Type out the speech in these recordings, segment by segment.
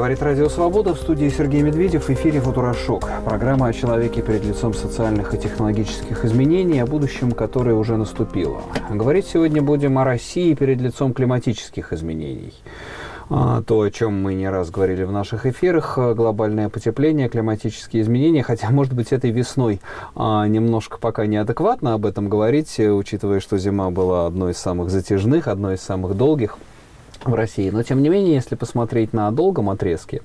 Говорит Радио Свобода в студии Сергей Медведев в эфире «Футурошок». Программа о человеке перед лицом социальных и технологических изменений, о будущем, которое уже наступило. Говорить сегодня будем о России перед лицом климатических изменений. А, то, о чем мы не раз говорили в наших эфирах, глобальное потепление, климатические изменения, хотя, может быть, этой весной а, немножко пока неадекватно об этом говорить, учитывая, что зима была одной из самых затяжных, одной из самых долгих в России. Но, тем не менее, если посмотреть на долгом отрезке,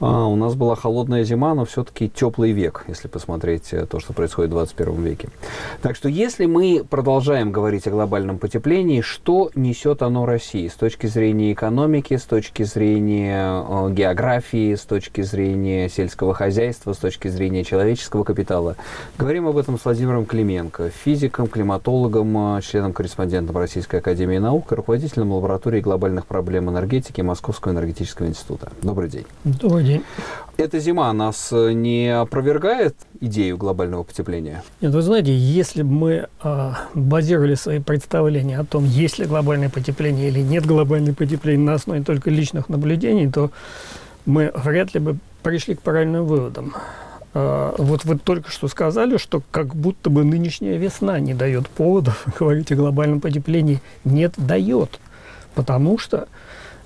а, у нас была холодная зима, но все-таки теплый век, если посмотреть э, то, что происходит в 21 веке. Так что, если мы продолжаем говорить о глобальном потеплении, что несет оно России с точки зрения экономики, с точки зрения э, географии, с точки зрения сельского хозяйства, с точки зрения человеческого капитала? Говорим об этом с Владимиром Клименко, физиком, климатологом, э, членом-корреспондентом Российской Академии Наук, руководителем лаборатории глобальных проблем энергетики Московского энергетического института. Добрый день. Добрый день. Эта зима нас э, не опровергает идею глобального потепления? Нет, вы знаете, если бы мы э, базировали свои представления о том, есть ли глобальное потепление или нет глобального потепления на основе только личных наблюдений, то мы вряд ли бы пришли к правильным выводам. Э, вот вы только что сказали, что как будто бы нынешняя весна не дает поводов говорить о глобальном потеплении. Нет, дает. Потому что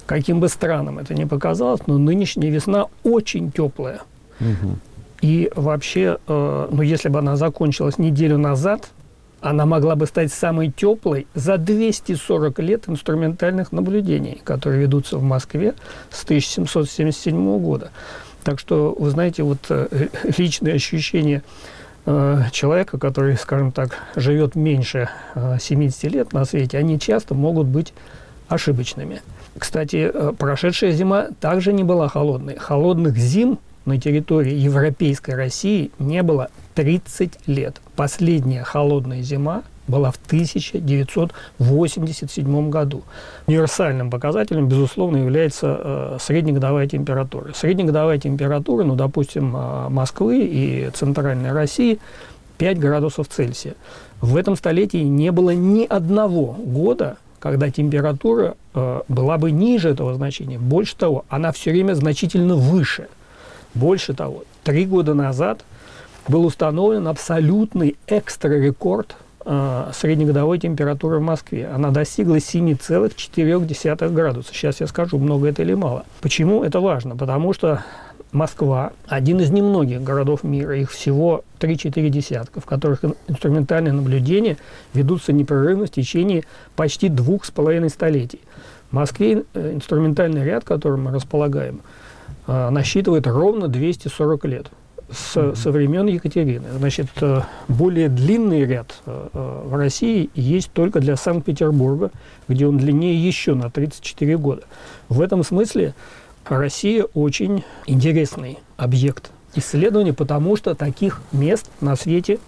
каким бы странным это ни показалось, но нынешняя весна очень теплая. Угу. И вообще, э, ну, если бы она закончилась неделю назад, она могла бы стать самой теплой за 240 лет инструментальных наблюдений, которые ведутся в Москве с 1777 года. Так что, вы знаете, вот э, личные ощущения э, человека, который, скажем так, живет меньше э, 70 лет на свете, они часто могут быть ошибочными. Кстати, э, прошедшая зима также не была холодной. Холодных зим на территории Европейской России не было 30 лет. Последняя холодная зима была в 1987 году. Универсальным показателем, безусловно, является э, среднегодовая температура. Среднегодовая температура, ну, допустим, э, Москвы и Центральной России 5 градусов Цельсия. В этом столетии не было ни одного года, когда температура э, была бы ниже этого значения. Больше того, она все время значительно выше. Больше того, три года назад был установлен абсолютный экстра-рекорд э, среднегодовой температуры в Москве. Она достигла 7,4 градуса. Сейчас я скажу, много это или мало. Почему это важно? Потому что Москва – один из немногих городов мира, их всего 3-4 десятка, в которых инструментальные наблюдения ведутся непрерывно в течение почти двух с половиной столетий. В Москве э, инструментальный ряд, которым мы располагаем, э, насчитывает ровно 240 лет с, mm-hmm. со времен Екатерины. Значит, э, более длинный ряд в России есть только для Санкт-Петербурга, где он длиннее еще на 34 года. В этом смысле Россия очень интересный объект исследования, потому что таких мест на свете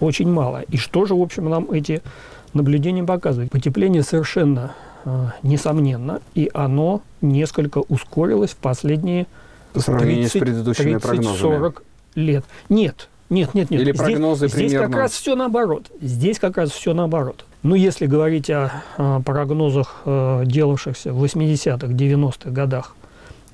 очень мало. И что же, в общем, нам эти наблюдения показывают? Потепление совершенно э, несомненно, и оно несколько ускорилось в последние По сравнению 30, с предыдущими 30, прогнозами. 40 лет. Нет, нет, нет, нет. Или прогнозы здесь, примерно... здесь как раз все наоборот. Здесь как раз все наоборот. Ну, если говорить о, о прогнозах, э, делавшихся в 80-х, 90-х годах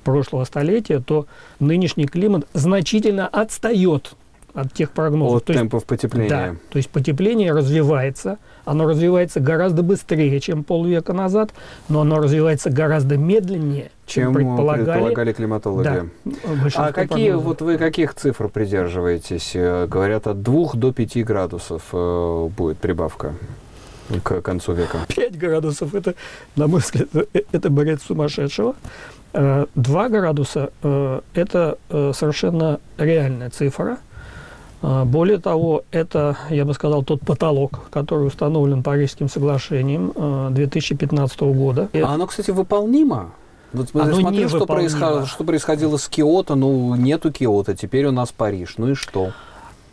прошлого столетия, то нынешний климат значительно отстает от тех прогнозов. От то темпов есть, потепления. Да, то есть потепление развивается, оно развивается гораздо быстрее, чем полвека назад, но оно развивается гораздо медленнее, чем, чем предполагали, предполагали климатологи. Да, а какие, прогнозов. вот вы каких цифр придерживаетесь? Э, говорят, от 2 до 5 градусов э, будет прибавка к концу века. 5 градусов, это, на мой взгляд, э, это бред сумасшедшего. 2 э, градуса э, – это э, совершенно реальная цифра. Более того, это, я бы сказал, тот потолок, который установлен Парижским соглашением 2015 года. А оно, кстати, выполнимо? Вот оно смотрю, что, происходило, что происходило с Киото. Ну, нету Киото, теперь у нас Париж. Ну и что?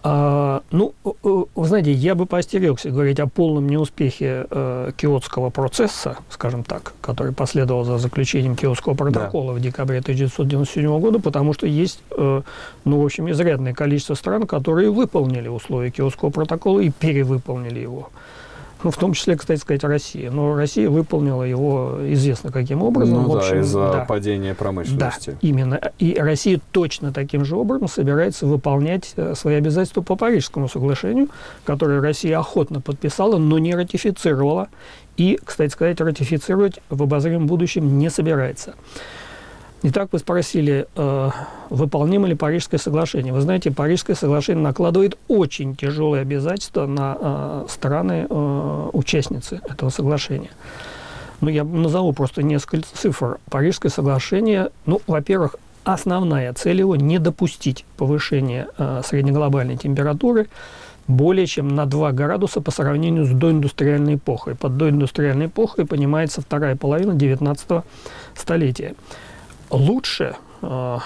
А, ну, вы знаете, я бы поостерегся говорить о полном неуспехе э, киотского процесса, скажем так, который последовал за заключением киотского протокола да. в декабре 1997 года, потому что есть, э, ну, в общем, изрядное количество стран, которые выполнили условия киотского протокола и перевыполнили его. Ну, в том числе, кстати сказать, Россия. Но Россия выполнила его известно каким образом. Ну в да, общем, из-за да. падения промышленности. Да, именно. И Россия точно таким же образом собирается выполнять э, свои обязательства по Парижскому соглашению, которое Россия охотно подписала, но не ратифицировала. И, кстати сказать, ратифицировать в обозримом будущем не собирается. Итак, вы спросили, э, выполнимо ли Парижское соглашение. Вы знаете, Парижское соглашение накладывает очень тяжелые обязательства на э, страны, э, участницы этого соглашения. Ну, я назову просто несколько цифр. Парижское соглашение, ну, во-первых, основная цель его не допустить повышения э, среднеглобальной температуры более чем на 2 градуса по сравнению с доиндустриальной эпохой. Под доиндустриальной эпохой понимается вторая половина 19 столетия. Лучше, э,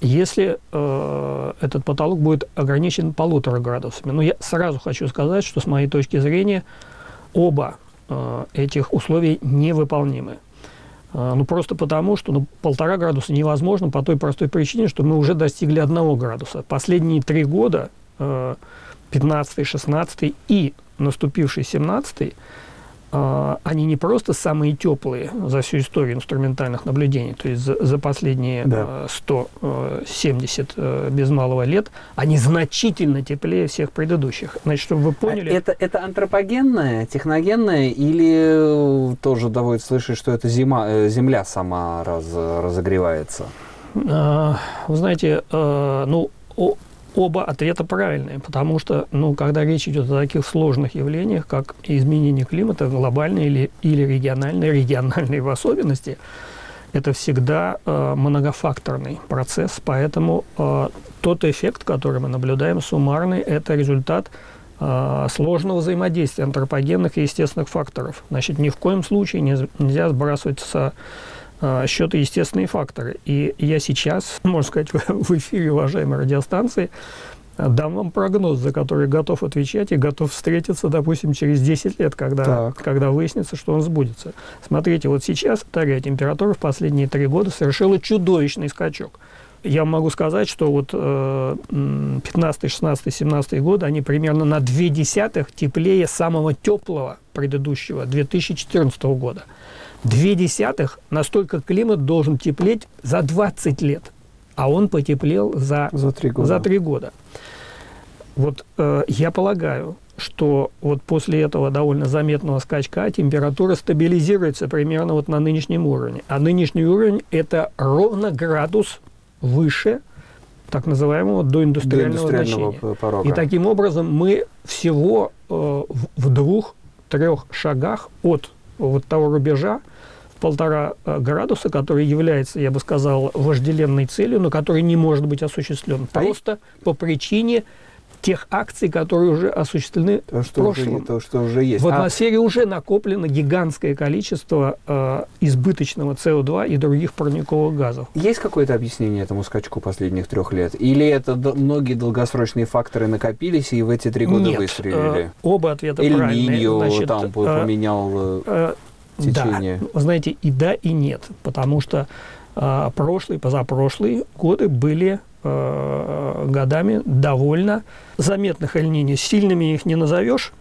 если э, этот потолок будет ограничен полутора градусами. Но я сразу хочу сказать, что с моей точки зрения оба э, этих условий невыполнимы. Ну, просто потому, что ну, полтора градуса невозможно по той простой причине, что мы уже достигли одного градуса. Последние три года, э, 15 16 и наступивший 17 а, они не просто самые теплые за всю историю инструментальных наблюдений, то есть за, за последние Да. э, 170 э, без малого лет, они значительно теплее всех предыдущих. Значит, чтобы вы А поняли... Это, это антропогенное, техногенное или э, тоже доводится слышать, что это зима, э, земля сама раз, разогревается? А, Вы знаете, ну, оба ответа правильные, потому что, ну, когда речь идет о таких сложных явлениях, как изменение климата, глобальные или, или региональные, региональные в особенности, это всегда э, многофакторный процесс, поэтому э, тот эффект, который мы наблюдаем, суммарный, это результат э, сложного взаимодействия антропогенных и естественных факторов. Значит, ни в коем случае не- нельзя сбрасывать со счета естественные факторы. И я сейчас, можно сказать, в эфире уважаемой радиостанции дам вам прогноз, за который готов отвечать и готов встретиться, допустим, через 10 лет, когда, Так. когда выяснится, что он сбудется. Смотрите, вот сейчас вторая температура в последние три года совершила чудовищный скачок. Я могу сказать, что вот э, м, 15, 16, 17 годы, они примерно на 2 десятых теплее самого теплого предыдущего 2014 года. 2 десятых настолько климат должен теплеть за 20 лет, а он потеплел за За три года. за три года. Вот э, я полагаю, что вот после этого довольно заметного скачка температура стабилизируется примерно вот на нынешнем уровне. А нынешний уровень – это ровно градус выше так называемого доиндустриального, До индустриального значения. порога. И таким образом мы всего э, в, двух-трех шагах от вот того рубежа полтора э, градуса, который является, я бы сказал, вожделенной целью, но который не может быть осуществлен. А и- Просто по причине тех акций, которые уже осуществлены То, в что уже, прошлом. то, что уже есть. В А, атмосфере уже накоплено гигантское количество э, избыточного СО2 и других парниковых газов. есть какое-то объяснение этому скачку последних трех лет? Или это д- многие долгосрочные факторы накопились и в эти три года Нет, выстрелили? э, оба ответа Эль правильные. Ниньо Значит, там э, поменял э, Э, течение. Да, вы знаете, и да, и нет, потому что э, прошлые, позапрошлые годы были э, годами довольно заметных эль Сильными их не назовешь,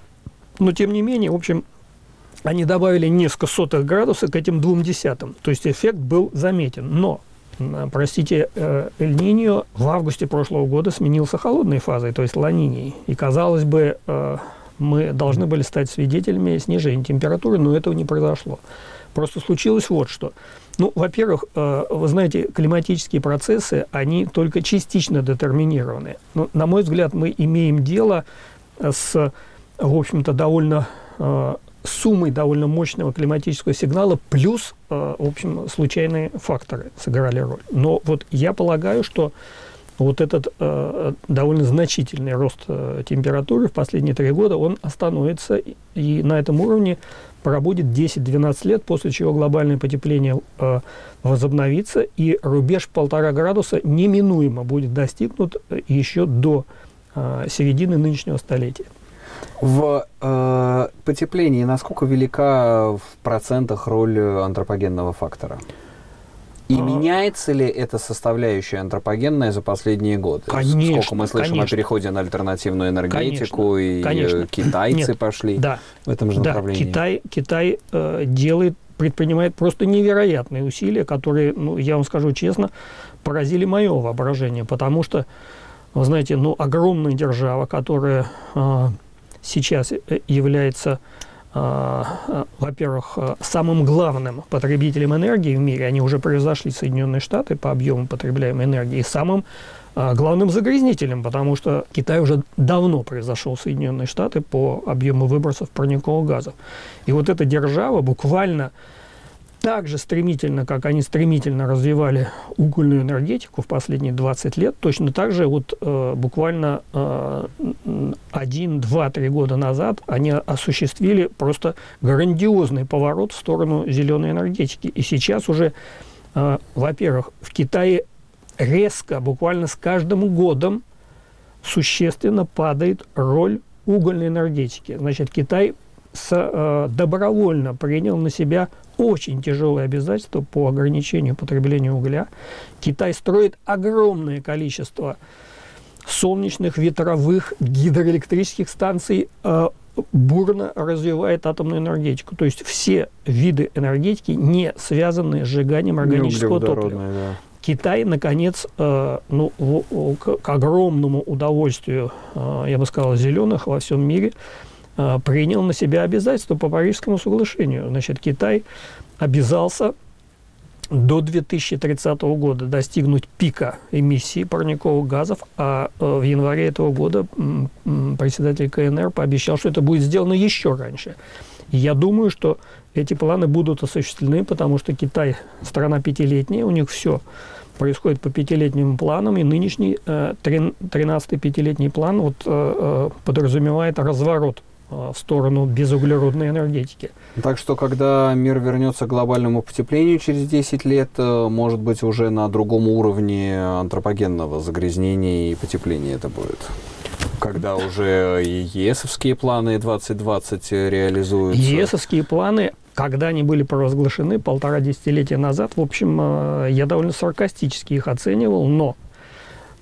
но тем не менее, в общем, они добавили несколько сотых градусов к этим двум десятым. То есть эффект был заметен. Но, простите, Эль-Ниньо в августе прошлого года сменился холодной фазой, то есть ланинией. И, казалось бы, э, мы должны были стать свидетелями снижения температуры, но этого не произошло. Просто случилось вот что. Ну, во-первых, э, вы знаете, климатические процессы, они только частично детерминированы. Но, на мой взгляд, мы имеем дело э, с, в общем-то, довольно э, суммой довольно мощного климатического сигнала, плюс, в общем, случайные факторы сыграли роль. Но вот я полагаю, что вот этот э, довольно значительный рост э, температуры в последние три года, он остановится и, и на этом уровне пробудет 10-12 лет, после чего глобальное потепление э, возобновится, и рубеж полтора градуса неминуемо будет достигнут э, еще до э, середины нынешнего столетия. В э, потеплении насколько велика в процентах роль антропогенного фактора? И а... меняется ли эта составляющая антропогенная за последние годы? Конечно. Сколько мы слышим конечно. о переходе на альтернативную энергетику, конечно, и конечно. китайцы Нет. пошли да. в этом же да. направлении. Китай, Китай э, делает, предпринимает просто невероятные усилия, которые, ну, я вам скажу честно, поразили мое воображение, потому что, вы знаете, ну, огромная держава, которая э, сейчас является во-первых, самым главным потребителем энергии в мире, они уже превзошли Соединенные Штаты по объему потребляемой энергии, и самым главным загрязнителем, потому что Китай уже давно превзошел Соединенные Штаты по объему выбросов парниковых газов. И вот эта держава буквально так же стремительно, как они стремительно развивали угольную энергетику в последние 20 лет, точно так же вот э, буквально э, один, два, три года назад они осуществили просто грандиозный поворот в сторону зеленой энергетики. И сейчас уже, э, во-первых, в Китае резко, буквально с каждым годом существенно падает роль угольной энергетики. Значит, Китай с, э, добровольно принял на себя очень тяжелые обязательства по ограничению потребления угля. Китай строит огромное количество солнечных, ветровых, гидроэлектрических станций, э, бурно развивает атомную энергетику. То есть все виды энергетики не связаны с сжиганием органического топлива. Да. Китай, наконец, э, ну, в, к, к огромному удовольствию, э, я бы сказал, зеленых во всем мире, принял на себя обязательства по Парижскому соглашению. Значит, Китай обязался до 2030 года достигнуть пика эмиссии парниковых газов, а в январе этого года председатель КНР пообещал, что это будет сделано еще раньше. Я думаю, что эти планы будут осуществлены, потому что Китай страна пятилетняя, у них все происходит по пятилетним планам, и нынешний 13-й пятилетний план вот, подразумевает разворот в сторону безуглеродной энергетики. Так что, когда мир вернется к глобальному потеплению через 10 лет, может быть, уже на другом уровне антропогенного загрязнения и потепления это будет? Когда уже и ЕСовские планы 2020 реализуются? ЕСовские планы, когда они были провозглашены полтора десятилетия назад, в общем, я довольно саркастически их оценивал, но,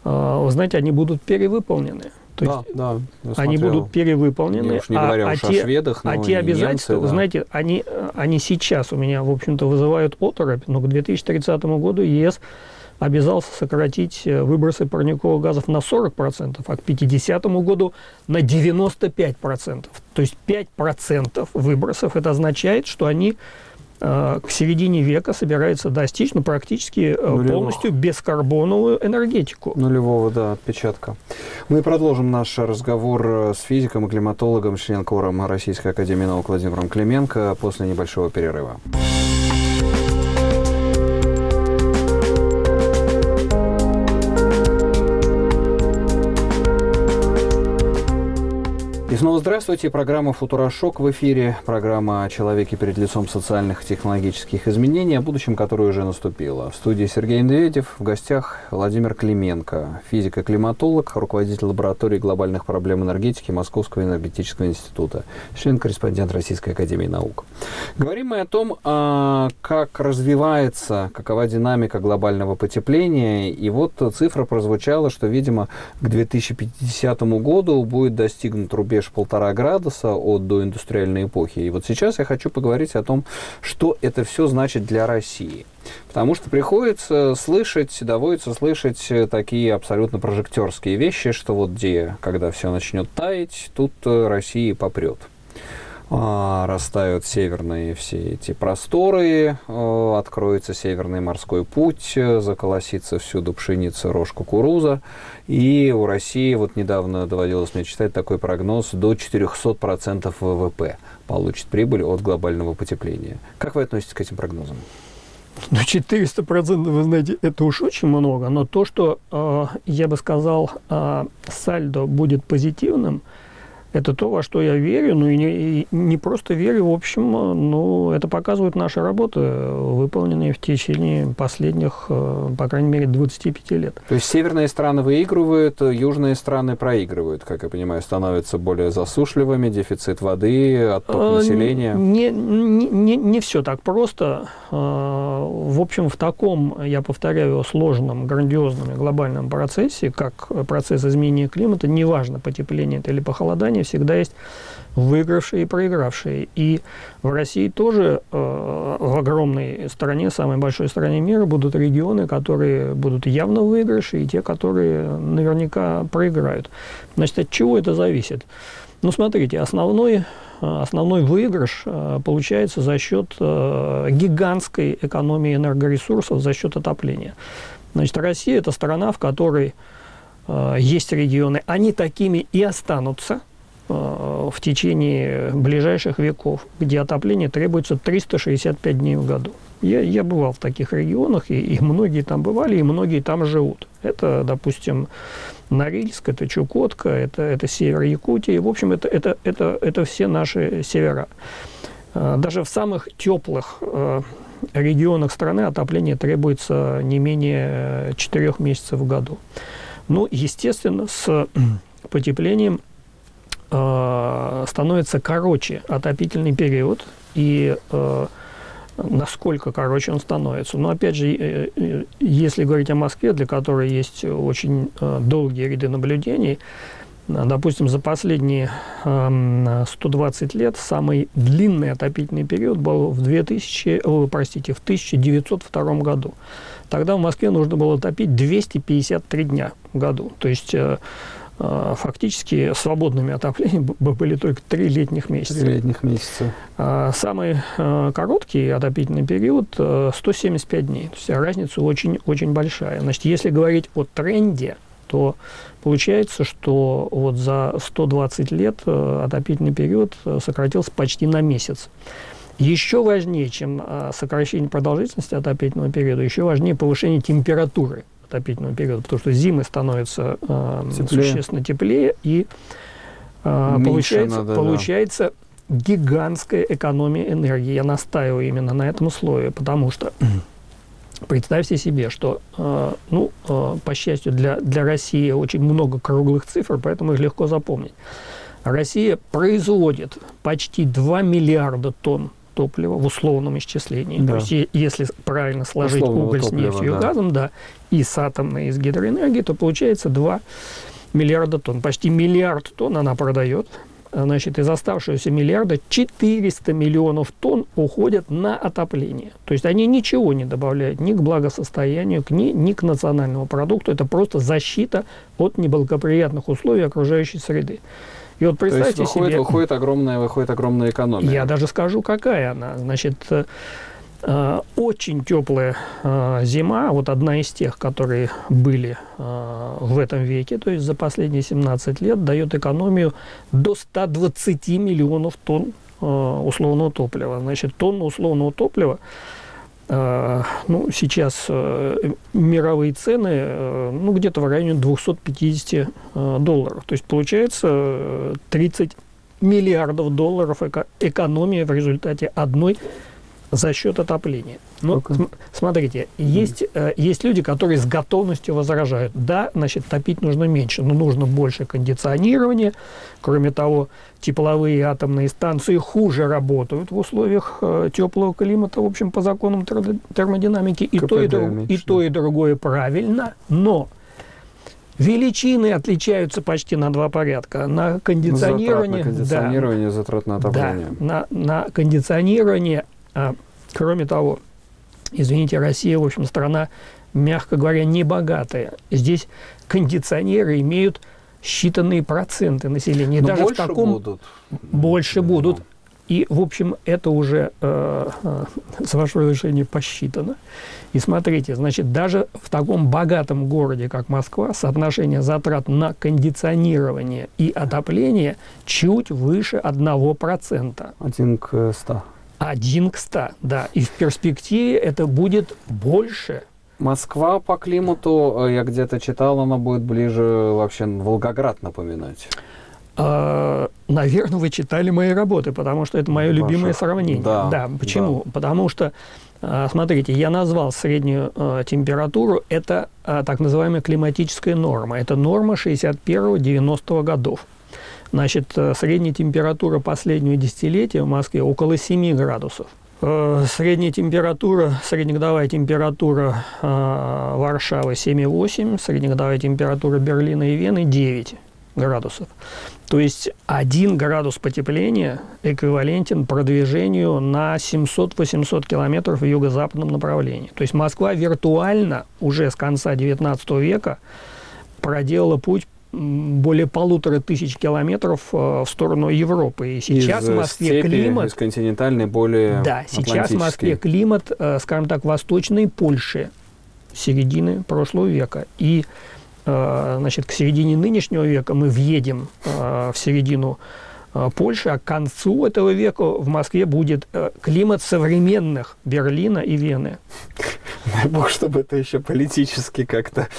вы знаете, они будут перевыполнены. То да, есть да, они будут перевыполнены. Я уж не говоря а, уж а о те, шведах, а те обязательства, немцы, да. знаете, они, они сейчас у меня, в общем-то, вызывают оторопь, но к 2030 году ЕС обязался сократить выбросы парниковых газов на 40%, а к 50 году на 95%. То есть 5% выбросов, это означает, что они к середине века собирается достичь ну, практически Нулевых. полностью бескарбоновую энергетику. Нулевого, да, отпечатка. Мы продолжим наш разговор с физиком и климатологом, член-кором Российской Академии Наук Владимиром Клименко после небольшого перерыва. И здравствуйте. Программа «Футурошок» в эфире. Программа о человеке перед лицом социальных и технологических изменений, о будущем, которое уже наступило. В студии Сергей Медведев, в гостях Владимир Клименко, физик и климатолог, руководитель лаборатории глобальных проблем энергетики Московского энергетического института, член-корреспондент Российской Академии Наук. Говорим мы о том, как развивается, какова динамика глобального потепления. И вот цифра прозвучала, что, видимо, к 2050 году будет достигнут рубеж рубеж полтора градуса от доиндустриальной эпохи. И вот сейчас я хочу поговорить о том, что это все значит для России. Потому что приходится слышать, доводится слышать такие абсолютно прожектерские вещи, что вот где, когда все начнет таять, тут Россия попрет растают северные все эти просторы, откроется северный морской путь, заколосится всюду пшеница, рожь, кукуруза. И у России, вот недавно доводилось мне читать такой прогноз, до 400% ВВП получит прибыль от глобального потепления. Как вы относитесь к этим прогнозам? Ну, 400%, вы знаете, это уж очень много. Но то, что, э, я бы сказал, э, сальдо будет позитивным, Это то, во что я верю, ну и не, и не просто верю, в общем, ну, это показывают наши работы, выполненные в течение последних, э, по крайней мере, 25 лет. То есть северные страны выигрывают, южные страны проигрывают, как я понимаю, становятся более засушливыми, дефицит воды, отток э, населения? Не, не, не, не все так просто. Э, в общем, в таком, я повторяю, сложном, грандиозном и глобальном процессе, как процесс изменения климата, неважно, потепление это или похолодание, всегда есть выигравшие и проигравшие. И в России тоже э, в огромной стране, самой большой стране мира, будут регионы, которые будут явно в выигрыше, и те, которые наверняка проиграют. Значит, от чего это зависит? Ну, смотрите, основной, э, основной выигрыш э, получается за счет э, гигантской экономии энергоресурсов, за счет отопления. Значит, Россия – это страна, в которой есть регионы, они такими и останутся в течение ближайших веков, где отопление требуется 365 дней в году. Я, я бывал в таких регионах, и, и многие там бывали, и многие там живут. Это, допустим, Норильск, это Чукотка, это, это север Якутии. В общем, это, это, это, это все наши севера. А, даже в самых теплых э, регионах страны отопление требуется не менее 4 месяцев в году. Ну, естественно, с потеплением э, становится короче отопительный период, и э, насколько короче он становится. Но опять же, э, э, если говорить о Москве, для которой есть очень долгие ряды наблюдений, Допустим, за последние 120 лет самый длинный отопительный период был в, 2000, о, простите, в 1902 году. Тогда в Москве нужно было топить 253 дня в году. То есть фактически свободными отоплением были только три летних месяца. Три летних месяца. А, самый а, короткий отопительный период 175 дней. То есть разница очень-очень большая. Значит, если говорить о тренде, то получается, что вот за 120 лет отопительный период сократился почти на месяц. Еще важнее, чем сокращение продолжительности отопительного периода, еще важнее повышение температуры отопительного периода, потому что зимы становятся э, теплее. существенно теплее, и э, получается, надо, получается да. гигантская экономия энергии. Я настаиваю именно на этом условии, потому что представьте себе, что, э, ну, э, по счастью, для, для России очень много круглых цифр, поэтому их легко запомнить. Россия производит почти 2 миллиарда тонн топлива в условном исчислении. Да. То есть, если правильно сложить Условного уголь топлива, с нефтью да. и газом, да, и с атомной, и с гидроэнергией, то получается 2 миллиарда тонн. Почти миллиард тонн она продает. Значит, из оставшегося миллиарда 400 миллионов тонн уходят на отопление. То есть они ничего не добавляют ни к благосостоянию, ни, ни к национальному продукту. Это просто защита от неблагоприятных условий окружающей среды. И вот представьте То есть выходит, себе... Выходит огромная, выходит огромная экономия. Я даже скажу, какая она. Значит, э, э, очень теплая э, зима, вот одна из тех, которые были в этом веке, то есть за последние 17 лет, дает экономию до 120 миллионов тонн условного топлива. Значит, тонна условного топлива ну, сейчас э, мировые цены э, ну, где-то в районе 250 э, долларов. То есть получается 30 миллиардов долларов экономия в результате одной за счет отопления. Ну, см смотрите, есть, э, есть люди, которые с готовностью возражают. Да, значит, топить нужно меньше, но нужно больше кондиционирования. Кроме того, тепловые атомные станции хуже работают в условиях э, теплого климата, в общем, по законам термодинамики. И то и, друг, и то, и другое правильно, но Величины отличаются почти на два порядка. На кондиционирование, затрат на кондиционирование, да, затрат на отопление. Да, на, на кондиционирование а, кроме того, извините, Россия, в общем, страна, мягко говоря, небогатая. Здесь кондиционеры имеют считанные проценты населения. Но Даже больше в таком будут. больше будут. И, в общем, это уже э, э, с вашего разрешения посчитано. И смотрите, значит, даже в таком богатом городе, как Москва, соотношение затрат на кондиционирование и отопление чуть выше 1%. Один к 100. Один к 100, да. И в перспективе это будет больше. Москва по климату, э, я где-то читал, она будет ближе вообще Волгоград напоминать. А, наверное, вы читали мои работы, потому что это мое любимое Ваши. сравнение. Да, да. Почему? Потому что, а, смотрите, я назвал среднюю а, температуру, это а, так называемая климатическая норма. Это норма 61-90 годов. Значит, э, средняя температура последнего десятилетия в Москве около 7 градусов. Э, Средняя температура, среднегодовая температура э, Варшавы 7,8, среднегодовая температура Берлина и Вены 9 градусов. То есть 1 градус потепления эквивалентен продвижению на 700-800 километров в юго-западном направлении. То есть Москва виртуально уже с конца 19 века проделала путь более полутора тысяч километров э, в сторону Европы. И сейчас Из, в э, Москве степи, климат Из континентальной более да, сейчас в Москве климат, э, скажем так, восточной Польши середины прошлого века. И значит, к середине нынешнего века мы въедем в середину Польши, а к концу этого века в Москве будет климат современных Берлина и Вены. Дай бог, чтобы это еще политически как-то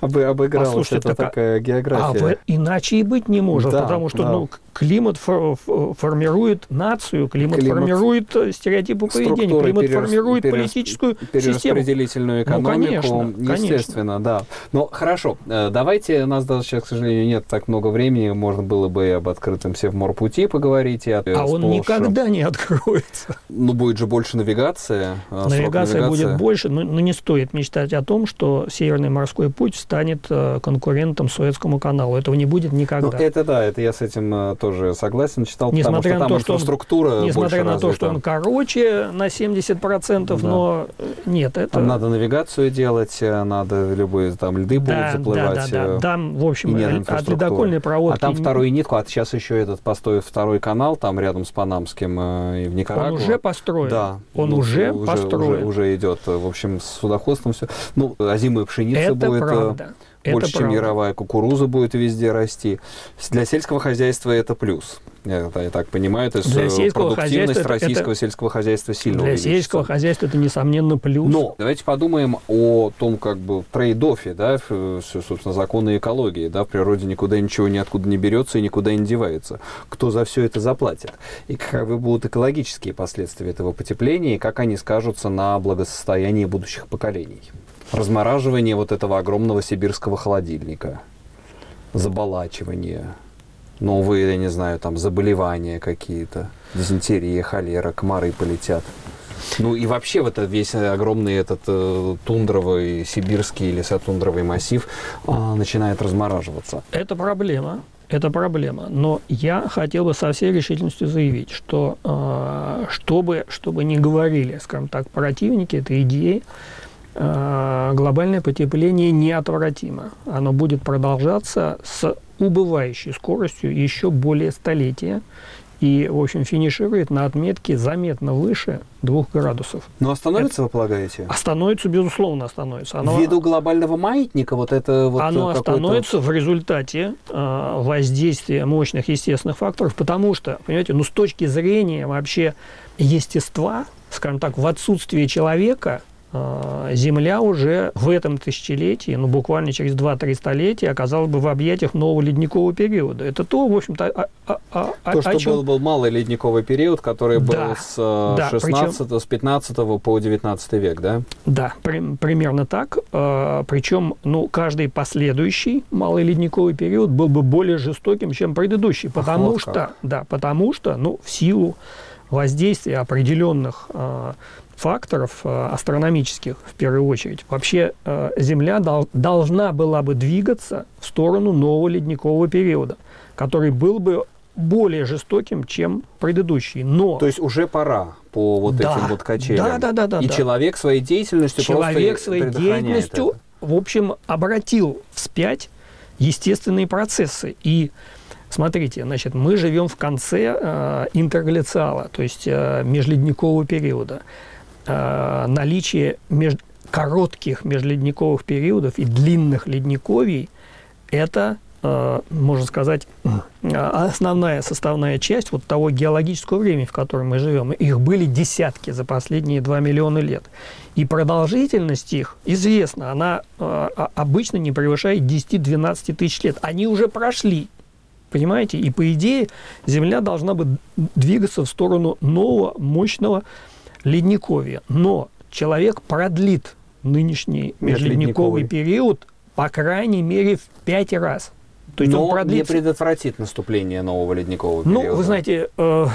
обы- обыгралось. Послушайте, это так а- такая А география. в- иначе и быть не может, Да, потому что да. ну, климат фор- формирует нацию, климат, Климат- формирует э, стереотипы поведения, климат перерас- формирует перерас- политическую систему. перераспределительную экономику, конечно, конечно. естественно, да. Но хорошо, э, давайте, у нас даже сейчас, к сожалению, нет так много времени, можно было бы и об открытом Севморпути поговорить, и о А он сплошь- никогда не откроется. Ну, будет же больше навигация. э, Навигация будет навигации. больше, но, но не стоит мечтать о том, что Северный морской путь станет конкурентом Суэцкому каналу. Этого не будет Ну, никогда. это да, это я с этим э, тоже согласен, читал, Несмотря потому что на то, что он- Несмотря на то, что он короче на 70%, Да. но э, нет, это... Там надо навигацию делать, э, надо любые там льды да, будут да, заплывать. да, да. э, Там, в общем, от ледокольной проводки... А там вторую нитку, а сейчас еще этот построит второй канал, там рядом с Панамским и в Он Никарагуа. уже построен. Да. Он Ну, уже уже, построен. Уже, уже идет. В общем, с судоходством все. Ну, озимая пшеница Это будет правда. Это больше, чем правда. мировая. Кукуруза будет везде расти. Для сельского хозяйства это плюс. Я, я так понимаю, то есть Для э, сельского продуктивность хозяйства это- российского сельского хозяйства сильно Для увеличится. сельского хозяйства это, несомненно, плюс. Но давайте подумаем о том, как бы trade-off е, да, всё, собственно, законы экологии, да, в природе никуда ничего ниоткуда не берется и никуда не девается. Кто за все это заплатит? И каковы будут экологические последствия этого потепления, и как они скажутся на благосостоянии будущих поколений? Размораживание вот этого огромного сибирского холодильника, заболачивание, новые, я не знаю, там, заболевания какие-то, дизентерия, холера, комары полетят. Ну и вообще вот этот весь огромный этот э, тундровый, сибирский лесотундровый массив а, начинает размораживаться. Это проблема. Это проблема. Но я хотел бы со всей решительностью заявить, что э, чтобы, чтобы не говорили, скажем так, противники этой идеи, э, глобальное потепление неотвратимо. Оно будет продолжаться с убывающей скоростью еще более столетия. И, в общем, финиширует на отметке заметно выше 2 градусов. Но остановится, вы полагаете? Остановится, безусловно, остановится. Оно- Ввиду глобального маятника вот это вот оно э, остановится в результате э, воздействия мощных естественных факторов, потому что, понимаете, ну с точки зрения вообще естества, скажем так, в отсутствие человека, э, Земля уже в этом тысячелетии, ну буквально через 2-3 столетия, оказалась бы в объятиях нового ледникового периода. Это то, в общем-то, о, о- о- о- То, о что чем- был, был малый ледниковый период, который был Да, с э, да, 16 с 15 по 19 век, да? Да, при- примерно так. Э, причем, ну, каждый последующий малый ледниковый период был бы более жестоким, чем предыдущий, потому вот что, как. да, потому что, ну, в силу воздействия определенных э, факторов э, астрономических, в первую очередь, вообще э, Земля дол- должна была бы двигаться в сторону нового ледникового периода, который был бы более жестоким, чем предыдущий. Но То есть уже пора по вот Да. этим вот качелям. Да, да, да, да, И да. человек своей деятельностью человек своей деятельностью, это. в общем, обратил вспять естественные процессы. И смотрите, значит, мы живем в конце э, интергляциала, то есть э, межледникового периода. Э, наличие меж- коротких межледниковых периодов и длинных ледниковий – это, э, можно сказать, э, основная составная часть вот того геологического времени, в котором мы живем. Их были десятки за последние 2 миллиона лет. И продолжительность их известна. Она э, обычно не превышает 10-12 тысяч лет. Они уже прошли. Понимаете? И по идее Земля должна бы двигаться в сторону нового мощного ледниковья. Но человек продлит нынешний межледниковый период по крайней мере в пять раз. То есть Но он продлится... не предотвратит наступление нового ледникового периода. Ну, вы знаете, э,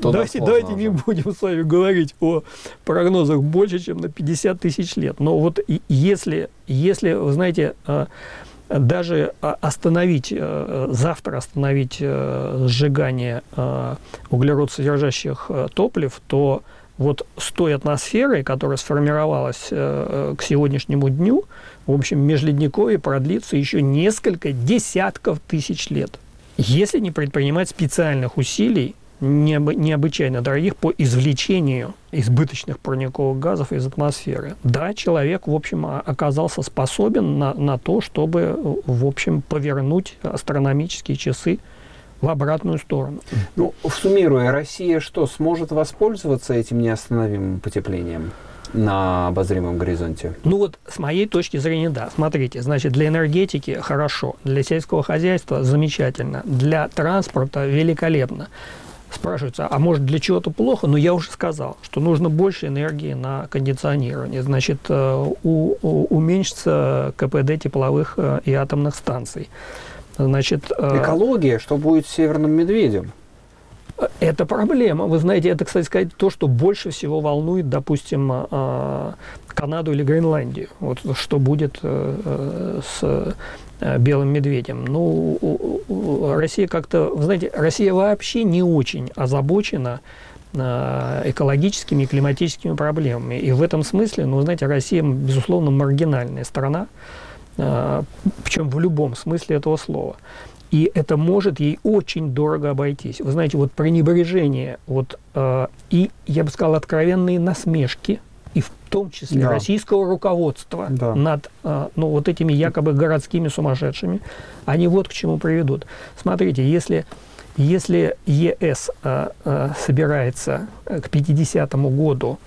давайте, давайте не будем с вами говорить о прогнозах больше, чем на 50 тысяч лет. Но вот если, если вы знаете, э, даже остановить, э, завтра остановить э, сжигание э, углеродсодержащих э, топлив, то вот с той атмосферой, которая сформировалась к сегодняшнему дню, в общем, межледниковье продлится еще несколько десятков тысяч лет. Если не предпринимать специальных усилий, необычайно дорогих по извлечению избыточных парниковых газов из атмосферы. Да, человек, в общем, оказался способен на, на то, чтобы, в общем, повернуть астрономические часы в обратную сторону. Ну, суммируя, Россия что, сможет воспользоваться этим неостановимым потеплением? на обозримом горизонте? Ну вот с моей точки зрения, да. Смотрите, значит, для энергетики хорошо, для сельского хозяйства замечательно, для транспорта великолепно. Спрашивается, а может для чего-то плохо? Но я уже сказал, что нужно больше энергии на кондиционирование. Значит, э, у, у, уменьшится КПД тепловых э, и атомных станций. Значит, э, Экология, что будет с северным медведем? Это проблема. Вы знаете, это, кстати сказать, то, что больше всего волнует, допустим, Канаду или Гренландию. Вот что будет с белым медведем. Ну, Россия как-то, знаете, Россия вообще не очень озабочена экологическими и климатическими проблемами. И в этом смысле, ну, знаете, Россия, безусловно, маргинальная страна. А, причем в любом смысле этого слова. И это может ей очень дорого обойтись. Вы знаете, вот пренебрежение, вот, э, и, я бы сказал, откровенные насмешки, и в том числе да. российского руководства да. над э, ну, вот этими якобы городскими сумасшедшими, они вот к чему приведут. Смотрите, если, если ЕС э, э, собирается к 50 году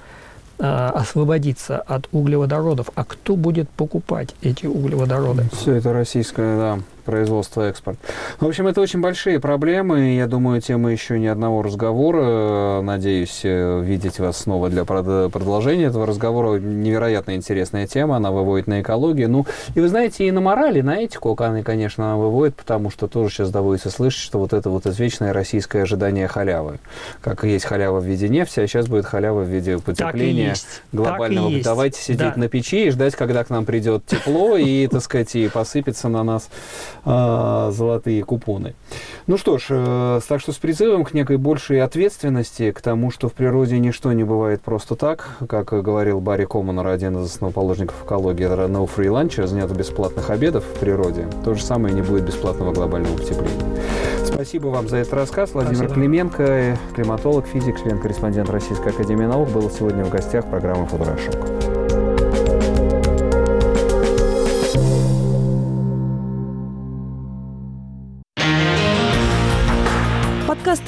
а, освободиться от углеводородов. А кто будет покупать эти углеводороды? Все это российское, да производство, экспорт. В общем, это очень большие проблемы. Я думаю, тема еще ни одного разговора. Надеюсь э, видеть вас снова для продолжения этого разговора. Невероятно интересная тема. Она выводит на экологию. Ну, и вы знаете, и на морали, на этику, конечно, она выводит, потому что тоже сейчас доводится слышать, что вот это вот извечное российское ожидание халявы. Как есть халява в виде нефти, а сейчас будет халява в виде потепления глобального. Давайте сидеть да. на печи и ждать, когда к нам придет тепло и, так сказать, и посыпется на нас э, золотые купоны. Ну что ж, э, так что с призывом к некой большей ответственности, к тому, что в природе ничто не бывает просто так, как говорил Барри Коммонер, один из основоположников экологии, no free lunch, нет бесплатных обедов в природе, то же самое не будет бесплатного глобального потепления. Спасибо вам за этот рассказ. Владимир Спасибо. Клименко, климатолог, физик, член-корреспондент Российской Академии Наук, был сегодня в гостях программы «Футурошок».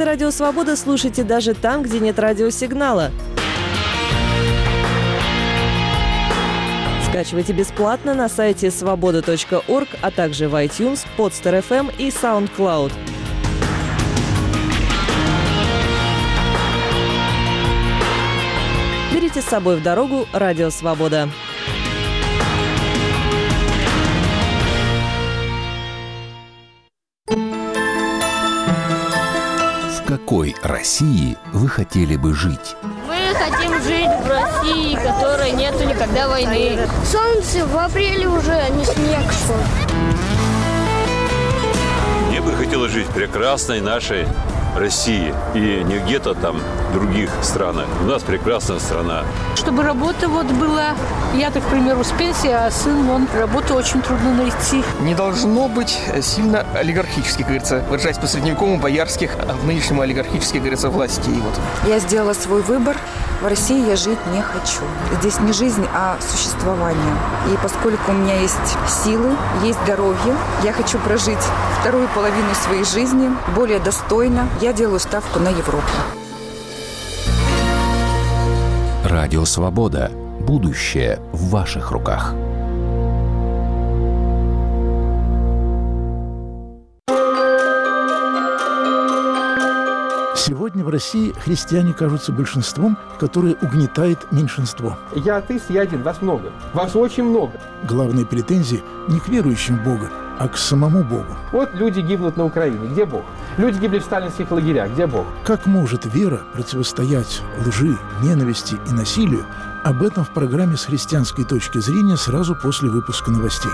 Подкасты «Радио Свобода» слушайте даже там, где нет радиосигнала. Скачивайте бесплатно на сайте свобода.орг, а также в iTunes, Podster.fm и SoundCloud. Берите с собой в дорогу «Радио Свобода». Какой России вы хотели бы жить? Мы хотим жить в России, в которой нету никогда войны. Солнце в апреле уже, а не снег шел. Мне бы хотелось жить в прекрасной нашей России и не где-то там в других странах. У нас прекрасная страна. Чтобы работа вот была, я так, к примеру, с пенсии, а сын, он работу очень трудно найти. Не должно быть сильно олигархически, как говорится, выражаясь по средневековому боярских, а в нынешнем олигархически, как говорится, властей. Вот. Я сделала свой выбор. В России я жить не хочу. Здесь не жизнь, а существование. И поскольку у меня есть силы, есть здоровье, я хочу прожить вторую половину своей жизни более достойно, я делаю ставку на Европу. Радио «Свобода». Будущее в ваших руках. Сегодня в России христиане кажутся большинством, которое угнетает меньшинство. Я атеист, я один, вас много. Вас очень много. Главные претензии не к верующим в Бога, а к самому Богу. Вот люди гибнут на Украине. Где Бог? Люди гибли в сталинских лагерях. Где Бог? Как может вера противостоять лжи, ненависти и насилию? Об этом в программе «С христианской точки зрения» сразу после выпуска новостей.